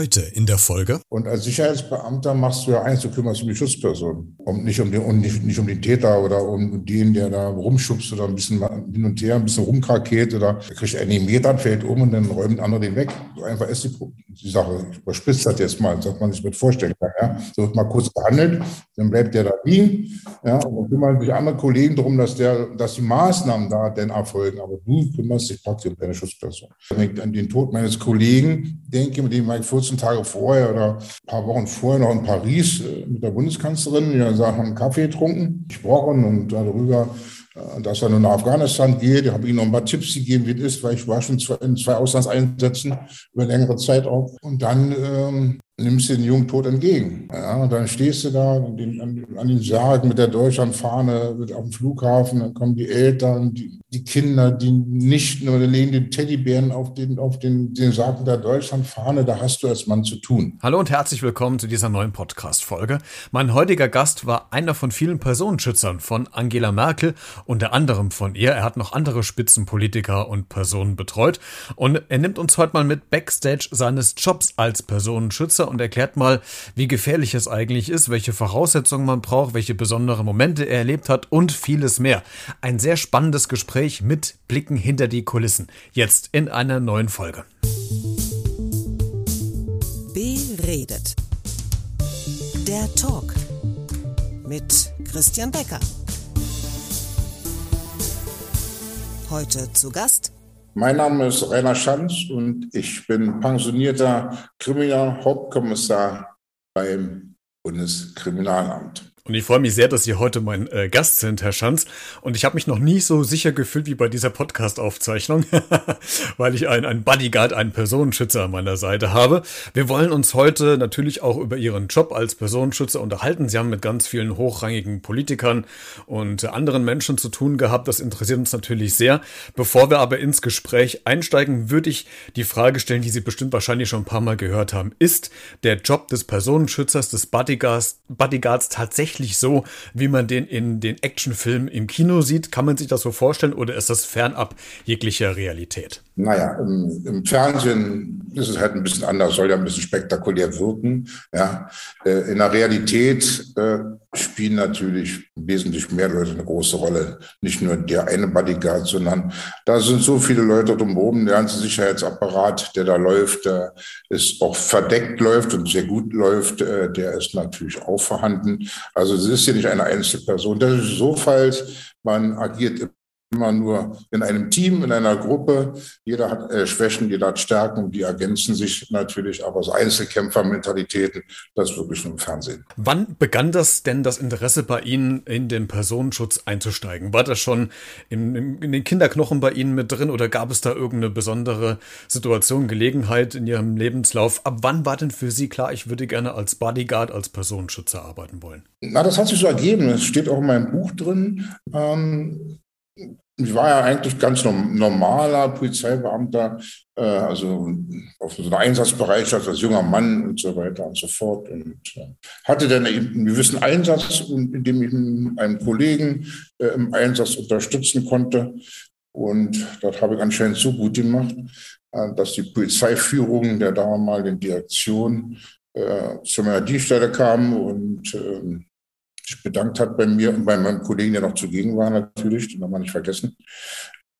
Heute in der Folge. Und als Sicherheitsbeamter machst du ja eins, du kümmerst um die Schutzperson. Und nicht um den, und nicht, nicht um den Täter oder um den, der da rumschubst oder ein bisschen hin und her, ein bisschen rumkrakeelt oder kriegt einen Meter, fällt um und dann räumt ein anderer den weg. So einfach ist die, die Sache. Ich überspitze das jetzt mal, dass man sich mit vorstellen kann. Ja? So wird mal kurz behandelt, dann bleibt der da liegen. Ja? Und dann kümmern sich andere Kollegen darum, dass, der, dass die Maßnahmen da denn erfolgen. Aber du kümmerst dich praktisch um deine Schutzperson. Wenn ich an den Tod meines Kollegen denke, mit dem war ich 14 Tage vorher oder ein paar Wochen vorher noch in Paris äh, mit der Bundeskanzlerin. Wir haben einen Kaffee getrunken, gesprochen und darüber, äh, dass er nun nach Afghanistan geht. Ich habe ihm noch ein paar Tipps gegeben, wie es ist, weil ich war schon in zwei Auslandseinsätzen über längere Zeit auch. Und dann ähm, nimmst du den jungen Tod entgegen. Ja, dann stehst du da an den, an, an den Sarg mit der Deutschlandfahne auf dem Flughafen, dann kommen die Eltern, die, die Kinder, die nicht nur legen den Teddybären auf den, auf den, den Sarg mit der Deutschlandfahne, da hast du als Mann zu tun. Hallo und herzlich willkommen zu dieser neuen Podcast-Folge. Mein heutiger Gast war einer von vielen Personenschützern von Angela Merkel, unter anderem von ihr. Er hat noch andere Spitzenpolitiker und Personen betreut und er nimmt uns heute mal mit Backstage seines Jobs als Personenschützer und erklärt mal, wie gefährlich es eigentlich ist, welche Voraussetzungen man braucht, welche besonderen Momente er erlebt hat und vieles mehr. Ein sehr spannendes Gespräch mit Blicken hinter die Kulissen. Jetzt in einer neuen Folge. Beredet. Der Talk mit Christian Becker. Heute zu Gast mein Name ist Rainer Schanz und ich bin pensionierter Kriminalhauptkommissar beim Bundeskriminalamt. Und ich freue mich sehr, dass Sie heute mein äh, Gast sind, Herr Schanz. Und ich habe mich noch nie so sicher gefühlt wie bei dieser Podcast-Aufzeichnung, weil ich einen, Bodyguard, einen Personenschützer an meiner Seite habe. Wir wollen uns heute natürlich auch über Ihren Job als Personenschützer unterhalten. Sie haben mit ganz vielen hochrangigen Politikern und anderen Menschen zu tun gehabt. Das interessiert uns natürlich sehr. Bevor wir aber ins Gespräch einsteigen, würde ich die Frage stellen, die Sie bestimmt wahrscheinlich schon ein paar Mal gehört haben. Ist der Job des Personenschützers, des Bodyguards, Bodyguards tatsächlich tatsächlich so, wie man den in den Actionfilmen im Kino sieht? Kann man sich das so vorstellen oder ist das fernab jeglicher Realität? Naja, im, im Fernsehen ist es halt ein bisschen anders, soll ja ein bisschen spektakulär wirken. Ja. Äh, in der Realität äh, spielen natürlich wesentlich mehr Leute eine große Rolle. Nicht nur der eine Bodyguard, sondern da sind so viele Leute drumherum. Der ganze Sicherheitsapparat, der da läuft, der ist auch verdeckt läuft und sehr gut läuft, äh, der ist natürlich auch vorhanden. Also es ist hier nicht eine Einzelperson. Das ist so falsch. Man agiert immer nur in einem Team, in einer Gruppe. Jeder hat äh, Schwächen, jeder hat Stärken, die ergänzen sich natürlich, aber so Einzelkämpfermentalitäten, das ist wirklich nur im Fernsehen. Wann begann das denn, das Interesse bei Ihnen in den Personenschutz einzusteigen? War das schon in, in den Kinderknochen bei Ihnen mit drin oder gab es da irgendeine besondere Situation, Gelegenheit in Ihrem Lebenslauf? Ab wann war denn für Sie klar, ich würde gerne als Bodyguard, als Personenschützer arbeiten wollen? Na, das hat sich so ergeben. Es steht auch in meinem Buch drin. Ähm, ich war ja eigentlich ganz normaler Polizeibeamter, äh, also auf so einer Einsatzbereitschaft als junger Mann und so weiter und so fort. Und äh, hatte dann einen gewissen Einsatz, in dem ich einen Kollegen äh, im Einsatz unterstützen konnte. Und das habe ich anscheinend so gut gemacht, äh, dass die Polizeiführung der damaligen Direktion äh, zu meiner Dienststelle kam und ähm, sich bedankt hat bei mir und bei meinem Kollegen, der noch zugegen war natürlich, den haben wir nicht vergessen.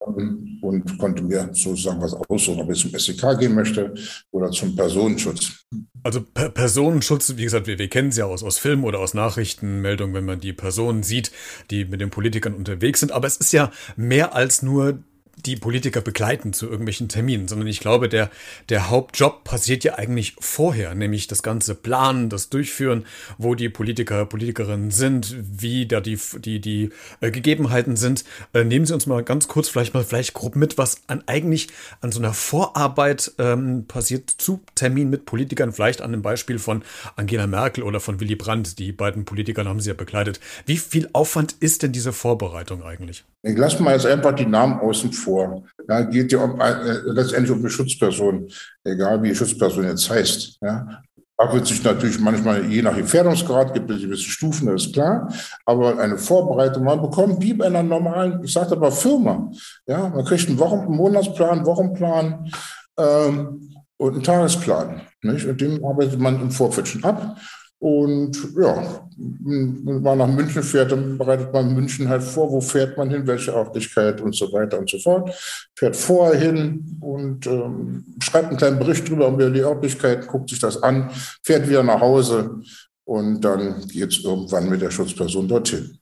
Ähm, und konnte mir sozusagen was aussuchen, ob ich zum SEK gehen möchte oder zum Personenschutz. Also per Personenschutz, wie gesagt, wir, wir kennen es ja aus, aus Filmen oder aus Nachrichtenmeldungen, wenn man die Personen sieht, die mit den Politikern unterwegs sind. Aber es ist ja mehr als nur die Politiker begleiten zu irgendwelchen Terminen, sondern ich glaube, der, der Hauptjob passiert ja eigentlich vorher, nämlich das ganze Planen, das Durchführen, wo die Politiker, Politikerinnen sind, wie da die, die, die äh, Gegebenheiten sind. Äh, nehmen Sie uns mal ganz kurz vielleicht mal vielleicht grob mit, was an eigentlich an so einer Vorarbeit ähm, passiert zu Terminen mit Politikern, vielleicht an dem Beispiel von Angela Merkel oder von Willy Brandt. Die beiden Politiker haben Sie ja begleitet. Wie viel Aufwand ist denn diese Vorbereitung eigentlich? Ich lasse mal jetzt einfach die Namen außen vor. Ja, geht ja um, äh, letztendlich um eine Schutzperson, egal wie die Schutzperson jetzt heißt. Ja. Da wird sich natürlich manchmal, je nach Gefährdungsgrad, gibt es gewisse Stufen, das ist klar. Aber eine Vorbereitung, man bekommt wie bei einer normalen, ich sage aber Firma. Ja, man kriegt einen Wochen, einen Monatsplan, Wochenplan. Ähm, und einen Tagesplan. Nicht? Und dem arbeitet man im Vorfeld schon ab. Und ja, wenn man nach München fährt, dann bereitet man München halt vor, wo fährt man hin, welche Örtlichkeit und so weiter und so fort. Fährt vorher hin und ähm, schreibt einen kleinen Bericht drüber über die Örtlichkeit, guckt sich das an, fährt wieder nach Hause und dann geht es irgendwann mit der Schutzperson dorthin.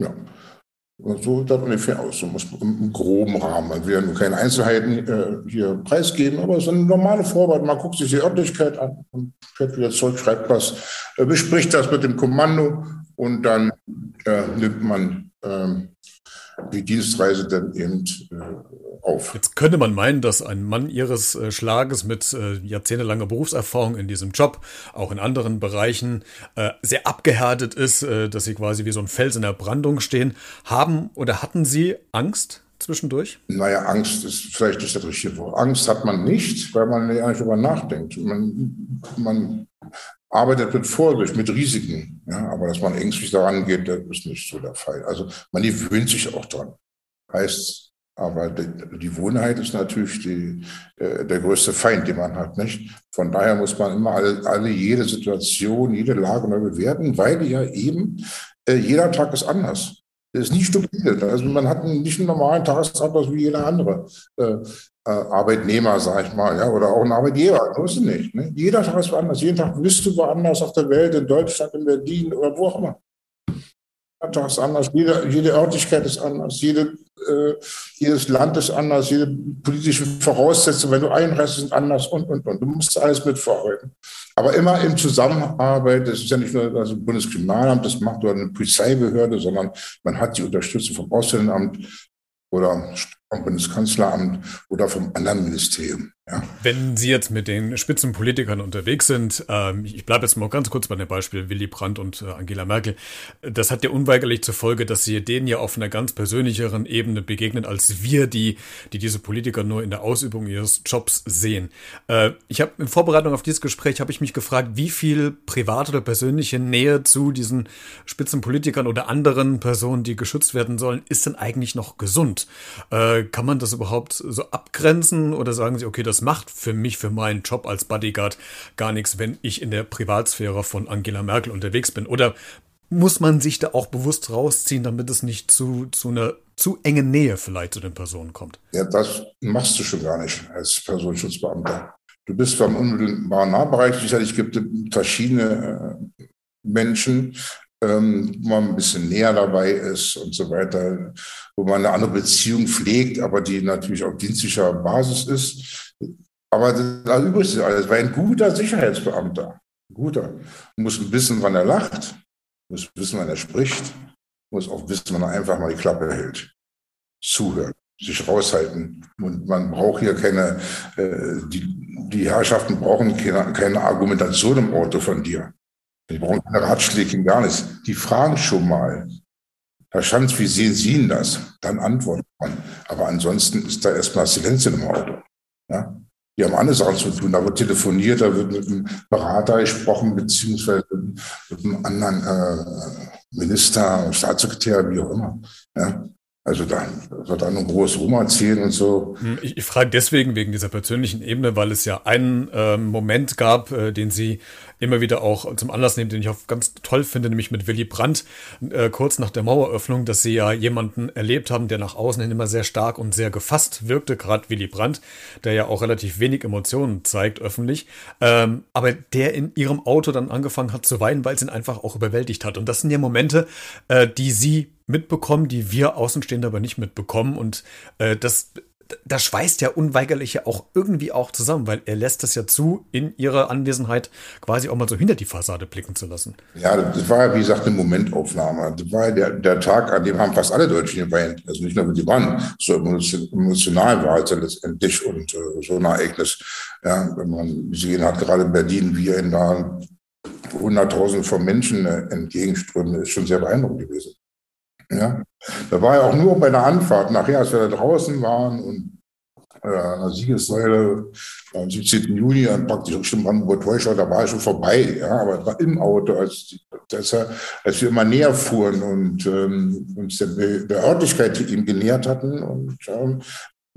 Ja. Und so sieht das ungefähr aus. So muss im groben Rahmen. Will ja nur keine Einzelheiten äh, hier preisgeben, aber es ist eine normale Vorarbeit. Man guckt sich die Örtlichkeit an und fährt wieder zurück, schreibt was, äh, bespricht das mit dem Kommando und dann äh, nimmt man ähm, die Dienstreise dann eben äh, auf. Jetzt könnte man meinen, dass ein Mann ihres äh, Schlages mit äh, jahrzehntelanger Berufserfahrung in diesem Job, auch in anderen Bereichen, äh, sehr abgehärtet ist, äh, dass sie quasi wie so ein Fels in der Brandung stehen. Haben oder hatten Sie Angst? Zwischendurch? Naja, Angst ist vielleicht nicht das richtige Wort. Angst hat man nicht, weil man ja nicht darüber nachdenkt. Man, man arbeitet mit Vorsicht, mit Risiken. Ja, aber dass man ängstlich daran geht, das ist nicht so der Fall. Also man gewöhnt sich auch dran. Heißt, aber die, die Wohnheit ist natürlich die, äh, der größte Feind, den man hat, nicht? Von daher muss man immer alle, alle jede Situation, jede Lage neu bewerten, weil ja eben äh, jeder Tag ist anders. Das ist nicht stupide. Also man hat nicht einen normalen Tagesablauf wie jeder andere. Äh, äh, Arbeitnehmer, sag ich mal, ja, oder auch ein Arbeitgeber. Das ist nicht. Ne? Jeder Tag ist woanders. Jeden Tag bist du woanders auf der Welt, in Deutschland, in Berlin oder wo auch immer. Tag ist anders, jede, jede Örtlichkeit ist anders, jede, äh, jedes Land ist anders, jede politische Voraussetzung, wenn du einreist, sind anders und, und, und. Du musst alles mitverarbeiten. Aber immer in Zusammenarbeit, das ist ja nicht nur das Bundeskriminalamt, das macht oder eine Polizeibehörde, sondern man hat die Unterstützung vom Ausländeраmt oder vom Bundeskanzleramt oder vom anderen Ministerium. Ja. Wenn Sie jetzt mit den Spitzenpolitikern unterwegs sind, ähm, ich bleibe jetzt mal ganz kurz bei dem Beispiel Willy Brandt und äh, Angela Merkel, das hat ja unweigerlich zur Folge, dass Sie denen ja auf einer ganz persönlicheren Ebene begegnen, als wir, die, die diese Politiker nur in der Ausübung ihres Jobs sehen. Äh, ich habe in Vorbereitung auf dieses Gespräch habe ich mich gefragt, wie viel private oder persönliche Nähe zu diesen Spitzenpolitikern oder anderen Personen, die geschützt werden sollen, ist denn eigentlich noch gesund? Äh, kann man das überhaupt so abgrenzen oder sagen Sie, okay, das macht für mich, für meinen Job als Bodyguard gar nichts, wenn ich in der Privatsphäre von Angela Merkel unterwegs bin? Oder muss man sich da auch bewusst rausziehen, damit es nicht zu, zu einer zu engen Nähe vielleicht zu den Personen kommt? Ja, das machst du schon gar nicht als Personenschutzbeamter. Du bist beim unmittelbaren Nahbereich. Sicherlich gibt es verschiedene äh, Menschen, ähm, wo man ein bisschen näher dabei ist und so weiter, wo man eine andere Beziehung pflegt, aber die natürlich auf dienstlicher Basis ist. Aber das übrig ist alles, weil ein guter Sicherheitsbeamter, ein guter, muss wissen, wann er lacht, muss wissen, wann er spricht, muss auch wissen, wann er einfach mal die Klappe hält, zuhört, sich raushalten. Und man braucht hier keine, äh, die, die Herrschaften brauchen keine, keine Argumentation im Auto von dir. Die brauchen keine Ratschläge, gar nichts. Die fragen schon mal, Herr Schanz, wie sehen Sie denn das? Dann antwortet man. Aber ansonsten ist da erstmal Silenzium im Auto. Ja? Die haben andere Sachen zu tun. Da wird telefoniert, da wird mit einem Berater gesprochen, beziehungsweise mit einem anderen äh, Minister, Staatssekretär, wie auch immer. Ja? Also da wird dann ein großes erzählen und so. Hm, ich, ich, frage deswegen wegen dieser persönlichen Ebene, weil es ja einen äh, Moment gab, äh, den Sie immer wieder auch zum Anlass nehmen, den ich auch ganz toll finde, nämlich mit Willy Brandt, äh, kurz nach der Maueröffnung, dass Sie ja jemanden erlebt haben, der nach außen hin immer sehr stark und sehr gefasst wirkte, gerade Willy Brandt, der ja auch relativ wenig Emotionen zeigt öffentlich, ähm, aber der in Ihrem Auto dann angefangen hat zu weinen, weil es ihn einfach auch überwältigt hat. Und das sind ja Momente, äh, die Sie mitbekommen, die wir Außenstehende aber nicht mitbekommen. Und äh, das, das schweißt ja unweigerlich ja auch irgendwie auch zusammen, weil er lässt es ja zu, in ihrer Anwesenheit quasi auch mal so hinter die Fassade blicken zu lassen. Ja, das war ja, wie gesagt, eine Momentaufnahme. Das war der, der Tag, an dem haben fast alle Deutschen geweint. Also nicht nur die waren so emotional war es ja letztendlich und äh, so ein Ereignis. Ja, wenn man gesehen hat, gerade in Berlin, wie in da Hunderttausend von Menschen äh, entgegenströmen, ist schon sehr beeindruckend gewesen. Ja, da war ja auch nur bei der Anfahrt nachher, als wir da draußen waren und äh, an der Siegessäule am 17. Juni dann praktisch Richtung Brandenburg-Täuscher, da war ich schon vorbei, ja, aber war im Auto, als, als, als wir immer näher fuhren und ähm, uns der, der Örtlichkeit ihm genähert hatten und ähm,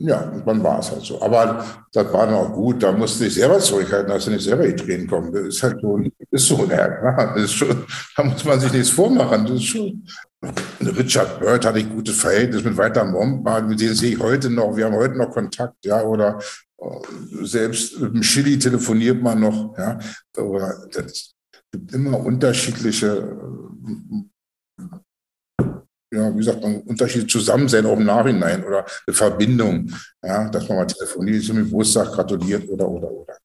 ja, dann war es halt so. Aber das war auch gut. Da musste ich selber zurückhalten, dass du nicht selber die Tränen kommen. Das ist halt so, ist so, ja, das ist schon, da muss man sich nichts vormachen. Das ist schon. Richard Bird hatte ich gute Verhältnis mit Walter Mombar, mit denen sehe ich heute noch. Wir haben heute noch Kontakt, ja, oder äh, selbst mit dem Chili telefoniert man noch, ja. Aber das gibt immer unterschiedliche ja, wie sagt man, Unterschiede zusammen sein, auch im Nachhinein oder eine Verbindung, ja, dass man mal telefoniert, zum Geburtstag gratuliert oder, oder, oder.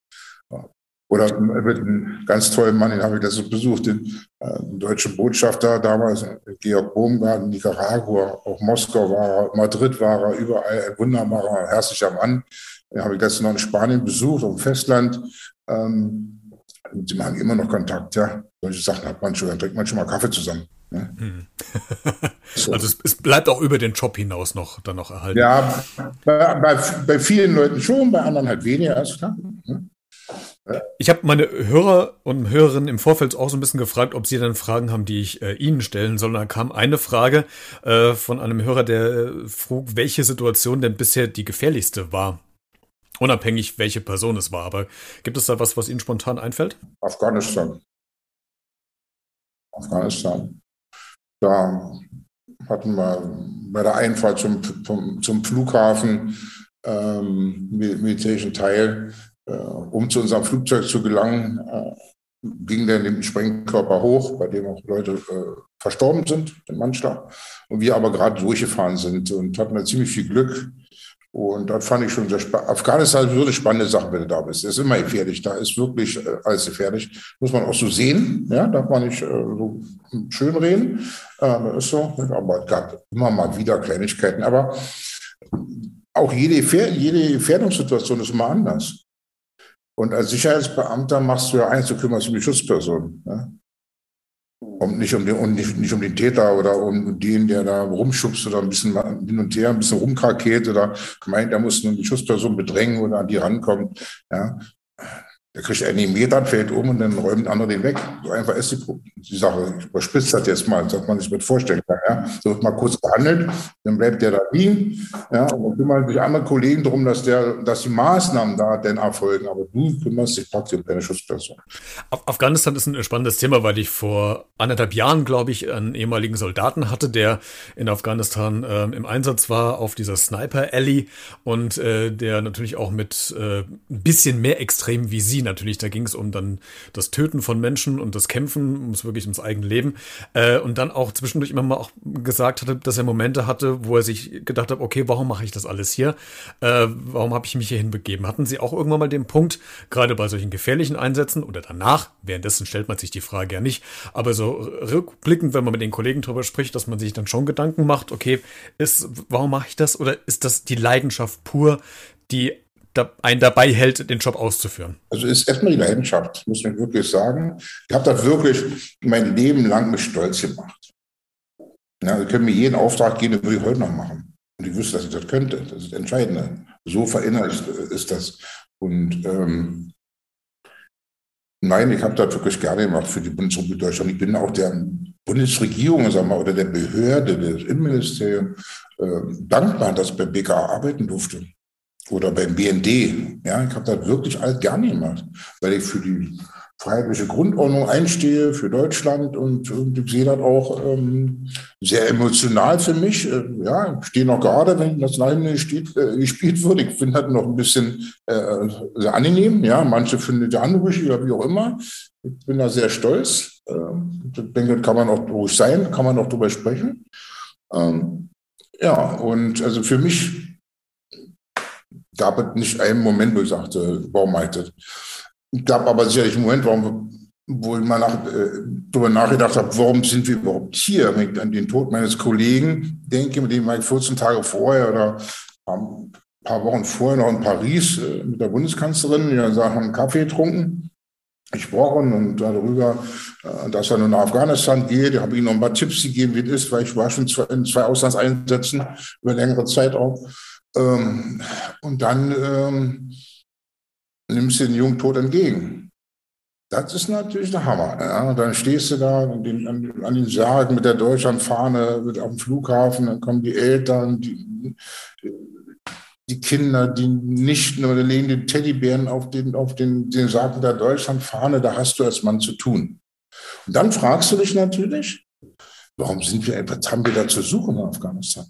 Ja. Oder mit einem ganz tollen Mann, den habe ich letztens besucht, den, äh, deutschen Botschafter damals, Georg Baumgarten, Nicaragua, auch Moskau war er, Madrid war er, überall ein wunderbarer, herzlicher Mann. Den habe ich letztens noch in Spanien besucht, auf dem Festland. Ähm, mit dem haben immer noch Kontakt, ja. Solche Sachen hat man schon, dann trinkt man schon mal Kaffee zusammen. Ne? Hm. also es, es, bleibt auch über den Job hinaus noch dann noch erhalten. Ja, bei, bei, bei vielen Leuten schon, bei anderen halt weniger, ist klar. Ich habe meine Hörer und Hörerinnen im Vorfeld auch so ein bisschen gefragt, ob sie dann Fragen haben, die ich äh, ihnen stellen soll. Da kam eine Frage äh, von einem Hörer, der äh, frug, welche Situation denn bisher die gefährlichste war. Unabhängig, welche Person es war. Aber gibt es da was, was Ihnen spontan einfällt? Afghanistan. Afghanistan. Da hatten wir bei der Einfahrt zum, zum, Flughafen ähm, militärischen Teil, äh, um zu unserem Flugzeug zu gelangen, äh, ging der den Sprengkörper hoch, bei dem auch Leute äh, verstorben sind, den Mannschlag. Und wir aber gerade durchgefahren sind und hatten da ziemlich viel Glück. Und das fand ich schon sehr spannend. Afghanistan ist so eine spannende Sache, wenn du da bist. Es ist immer gefährlich. Da ist wirklich äh, alles gefährlich. Muss man auch so sehen. Ja, darf man nicht äh, so schön reden. Äh, ist so. Aber es gab immer mal wieder Kleinigkeiten. Aber auch jede, jede Gefährdungssituation ist immer anders. Und als Sicherheitsbeamter machst du ja eins, du kümmerst um die Schutzperson. Ja? Und nicht um den, und nicht, nicht um den Täter oder um den, der da rumschubst oder ein bisschen hin und her, ein bisschen rumkrakeelt oder meint, er muss die Schussperson bedrängen oder an die rankommt. Ja. Der kriegt einen Meter, fällt um und dann räumt andere den weg. So einfach ist die, die Sache. Ich überspitze das jetzt mal, dass man sich mit vorstellen kann. Ja. So wird mal kurz behandelt, dann bleibt der da liegen. Ja, und dann kümmern sich andere Kollegen darum, dass, der, dass die Maßnahmen da denn erfolgen. Aber du kümmerst dich praktisch um deine Schutzperson. Afghanistan ist ein spannendes Thema, weil ich vor anderthalb Jahren, glaube ich, einen ehemaligen Soldaten hatte, der in Afghanistan äh, im Einsatz war auf dieser Sniper Alley und äh, der natürlich auch mit äh, ein bisschen mehr extrem wie sie natürlich. Da ging es um dann das Töten von Menschen und das Kämpfen, ums wirklich ums eigene Leben. Äh, und dann auch zwischendurch immer mal auch gesagt hatte, dass er Momente hatte, wo er sich gedacht hat, okay, warum mache ich das alles hier? Äh, warum habe ich mich hierhin begeben? Hatten Sie auch irgendwann mal den Punkt, gerade bei solchen gefährlichen Einsätzen oder danach, währenddessen stellt man sich die Frage ja nicht, aber so rückblickend, wenn man mit den Kollegen drüber spricht, dass man sich dann schon Gedanken macht, okay, ist, warum mache ich das? Oder ist das die Leidenschaft pur, die da, einen dabei hält, den Job auszuführen? Also ist erstmal die Leidenschaft, muss man wirklich sagen. Ich habe das wirklich mein Leben lang mit Stolz gemacht. Ja, Sie können mir jeden Auftrag geben, den würde ich heute noch machen. Und ich wüsste, dass ich das könnte. Das ist das Entscheidende. So verinnerlicht ist das. Und ähm, nein, ich habe das wirklich gerne gemacht für die Bundesrepublik Deutschland. Ich bin auch der Bundesregierung, sagen wir, oder der Behörde, des Innenministeriums äh, dankbar, dass ich bei BKA arbeiten durfte oder beim BND. Ja, ich habe das wirklich alles gerne gemacht, weil ich für die freiheitliche Grundordnung einstehe, für Deutschland und, und ich sehe das auch ähm, sehr emotional für mich. Äh, ja, ich stehe noch gerade, wenn das Nationalhymne steht, äh, gespielt wird. Ich finde das noch ein bisschen äh, sehr angenehm. Ja, manche finden das anrüchig oder wie auch immer. Ich bin da sehr stolz. Äh, ich denke, kann man auch ruhig sein, kann man auch drüber sprechen. Ähm, ja, und also für mich gab es nicht einen Moment, wo ich sagte, warum mache ich das? Gab aber sicherlich einen Moment, warum, wo ich mal nach, äh, darüber nachgedacht habe, warum sind wir überhaupt hier? Wenn ich an den Tod meines Kollegen denke, mit dem war ich 14 Tage vorher oder ein paar Wochen vorher noch in Paris äh, mit der Bundeskanzlerin, wir haben einen Kaffee getrunken gesprochen und darüber, äh, dass er nun nach Afghanistan geht. Ich habe ihm noch ein paar Tipps gegeben, wie es ist, weil ich war schon in zwei Auslandseinsätzen über längere Zeit auch. Ähm, und dann ähm, nimmst du den jungen Tod entgegen. Das ist natürlich der Hammer. Ja. Dann stehst du da an den, an, den Sargen mit der Deutschlandfahne auf dem Flughafen, dann kommen die Eltern, die, die Kinder, die nicht nur legen den Teddybären auf den, auf den, den Sarg der Deutschlandfahne, da hast du als Mann zu tun. Und dann fragst du dich natürlich, warum sind wir, was haben wir da zu suchen in Afghanistan?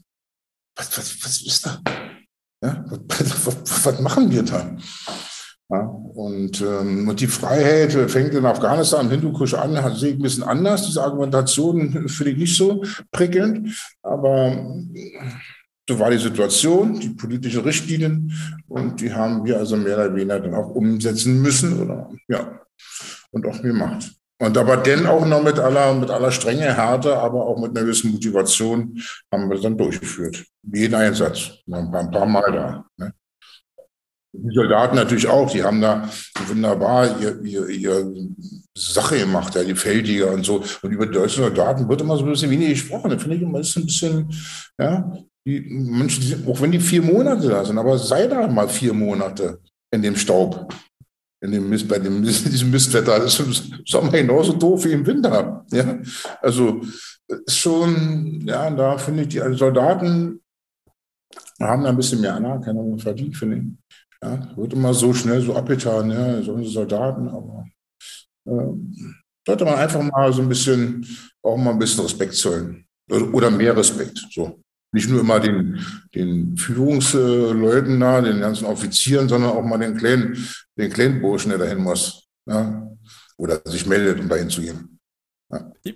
Was, was, was ist da? Ja, was, was, machen wir da? Ja, und, ähm, und die Freiheit fängt in Afghanistan, Hindukusch an, sehe ich ein bisschen anders. Diese Argumentation finde ich nicht so prickelnd, aber so war die Situation, die politischen Richtlinien und die haben wir also mehr oder weniger dann auch umsetzen müssen oder ja und auch gemacht. Und aber dann auch noch mit aller, mit aller strenge Härte, aber auch mit einer gewissen Motivation haben wir es dann durchgeführt. Jeden Einsatz. Ein paar, ein paar Mal da. Ne? Die Soldaten natürlich auch, die haben da wunderbar ihr, ihr, ihr Sache gemacht, ja, die Feldjäger und so. Und über die deutschen Soldaten wird immer so ein bisschen wenig gesprochen. Da finde ich immer, ist ein bisschen, ja, die Menschen, auch wenn die vier Monate da sind, aber sei da mal vier Monate in dem Staub, in dem Mist, bei dem, diesem Mistwetter. Das ist im Sommer genauso doof wie im Winter. Ja? Also schon, ja, da finde ich, die Soldaten haben da ein bisschen mehr Anerkennung verdient, finde ich. Ja, wird immer so schnell so abgetan, ja, so Soldaten, aber äh, sollte man einfach mal so ein bisschen, auch mal ein bisschen Respekt zollen. Oder mehr Respekt. So. Nicht nur immer den, den Führungsleuten da, den ganzen Offizieren, sondern auch mal den kleinen, den kleinen Burschen, der dahin muss. Ja? Oder sich meldet, um dahin zu gehen.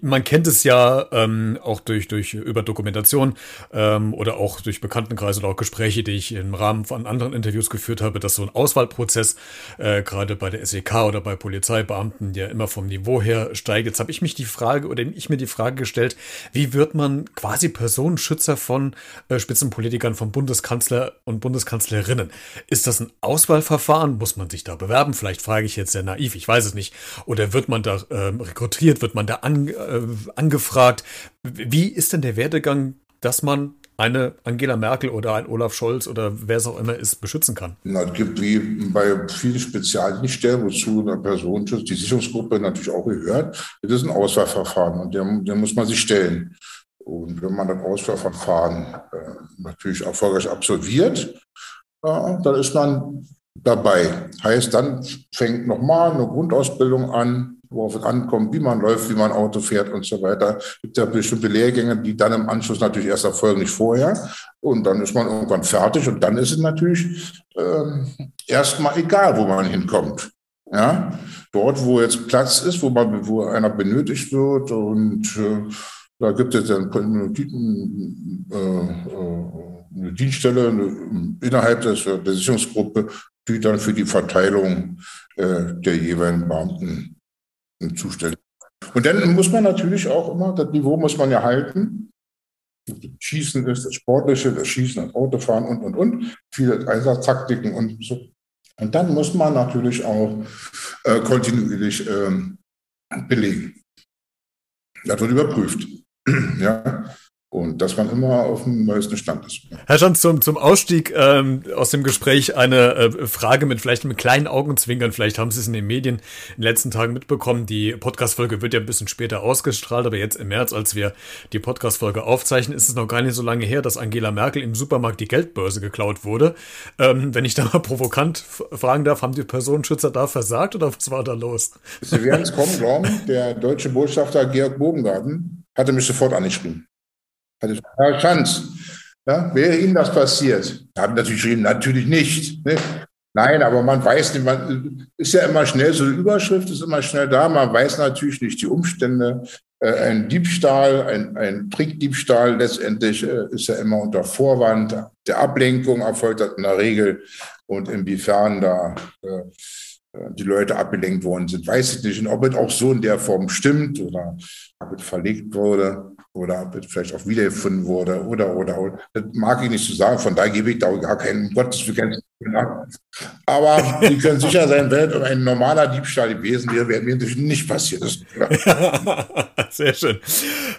Man kennt es ja ähm, auch durch, durch über Dokumentation ähm, oder auch durch Bekanntenkreise oder auch Gespräche, die ich im Rahmen von anderen Interviews geführt habe, dass so ein Auswahlprozess äh, gerade bei der SEK oder bei Polizeibeamten ja immer vom Niveau her steigt. Jetzt habe ich mich die Frage oder ich mir die Frage gestellt, wie wird man quasi Personenschützer von äh, Spitzenpolitikern, von Bundeskanzler und Bundeskanzlerinnen? Ist das ein Auswahlverfahren? Muss man sich da bewerben? Vielleicht frage ich jetzt sehr naiv, ich weiß es nicht. Oder wird man da äh, rekrutiert? Wird man da an, äh, angefragt. Wie ist denn der Werdegang, dass man eine Angela Merkel oder ein Olaf Scholz oder wer es auch immer ist, beschützen kann? Na, es gibt wie bei vielen Spezialdienststellen, wozu eine Personenschutz, die Sicherungsgruppe natürlich auch gehört, das ist ein Auswahlverfahren und dem, dem muss man sich stellen. Und wenn man das Auswahlverfahren äh, natürlich erfolgreich absolviert, äh, dann ist man dabei. Heißt, dann fängt nochmal eine Grundausbildung an, worauf es ankommt, wie man läuft, wie man Auto fährt und so weiter. Es gibt ja bestimmte Lehrgänge, die dann im Anschluss natürlich erst erfolgen, nicht vorher. Und dann ist man irgendwann fertig und dann ist es natürlich äh, erstmal egal, wo man hinkommt. Ja, dort, wo jetzt Platz ist, wo man, wo einer benötigt wird und äh, da gibt es dann eine, äh, eine Dienststelle innerhalb der Sicherungsgruppe, die dann für die Verteilung äh, der jeweiligen Beamten zuständig. Und dann muss man natürlich auch immer, das Niveau muss man ja halten. Schießen ist das Sportliche, das Schießen, das Autofahren und, und, und. Viele Einsatztaktiken und so. Und dann muss man natürlich auch äh, kontinuierlich äh, belegen. Das wird überprüft. ja. Und dass man immer auf dem neuesten Stand ist. Herr Schanz, zum, zum Ausstieg ähm, aus dem Gespräch eine äh, Frage mit vielleicht einem kleinen Augenzwinkern. Vielleicht haben Sie es in den Medien in den letzten Tagen mitbekommen. Die Podcast-Folge wird ja ein bisschen später ausgestrahlt, aber jetzt im März, als wir die Podcast-Folge aufzeichnen, ist es noch gar nicht so lange her, dass Angela Merkel im Supermarkt die Geldbörse geklaut wurde. Ähm, wenn ich da mal provokant fragen darf, haben die Personenschützer da versagt oder was war da los? Sie werden es kommen glauben, der deutsche Botschafter Georg Bogengarten hatte mich sofort angeschrieben. Also, Herr Schanz, ja, wäre Ihnen das passiert? Haben natürlich geschrieben, natürlich nicht. Ne? Nein, aber man weiß nicht, man ist ja immer schnell, so eine Überschrift ist immer schnell da, man weiß natürlich nicht die Umstände. Äh, ein Diebstahl, ein, ein Trickdiebstahl letztendlich äh, ist ja immer unter Vorwand der Ablenkung erfolgt in der Regel. Und inwiefern da äh, die Leute abgelenkt worden sind, weiß ich nicht. Und ob es auch so in der Form stimmt oder ob es verlegt wurde oder vielleicht auch wiedergefunden wurde oder, oder, oder. Das mag ich nicht so sagen, von daher gebe ich da auch gar keinen Gottes Willen. Aber Sie können sicher sein, wenn ein normaler Diebstahl gewesen wäre, wäre mir natürlich nicht passiert. Sehr schön.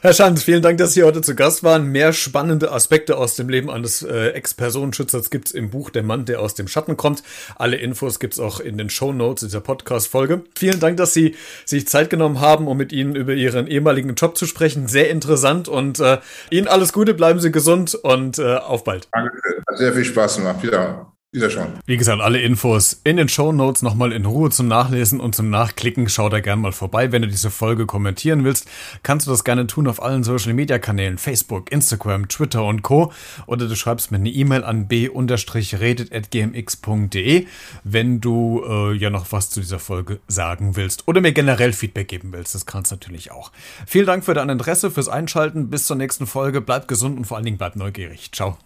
Herr Schanz, vielen Dank, dass Sie heute zu Gast waren. Mehr spannende Aspekte aus dem Leben eines äh, Ex-Personenschützers gibt's im Buch Der Mann, der aus dem Schatten kommt. Alle Infos gibt's auch in den Show Notes dieser Podcast-Folge. Vielen Dank, dass Sie sich Zeit genommen haben, um mit Ihnen über Ihren ehemaligen Job zu sprechen. Sehr interessant und äh, Ihnen alles Gute, bleiben Sie gesund und äh, auf bald. Danke, hat sehr viel Spaß gemacht. Wieder. Schon. Wie gesagt, alle Infos in den Show Notes nochmal in Ruhe zum Nachlesen und zum Nachklicken. Schau da gerne mal vorbei. Wenn du diese Folge kommentieren willst, kannst du das gerne tun auf allen Social Media Kanälen, Facebook, Instagram, Twitter und Co. Oder du schreibst mir eine E-Mail an b-redet.gmx.de, wenn du äh, ja noch was zu dieser Folge sagen willst oder mir generell Feedback geben willst. Das kannst du natürlich auch. Vielen Dank für dein Interesse, fürs Einschalten. Bis zur nächsten Folge. Bleib gesund und vor allen Dingen bleib neugierig. Ciao.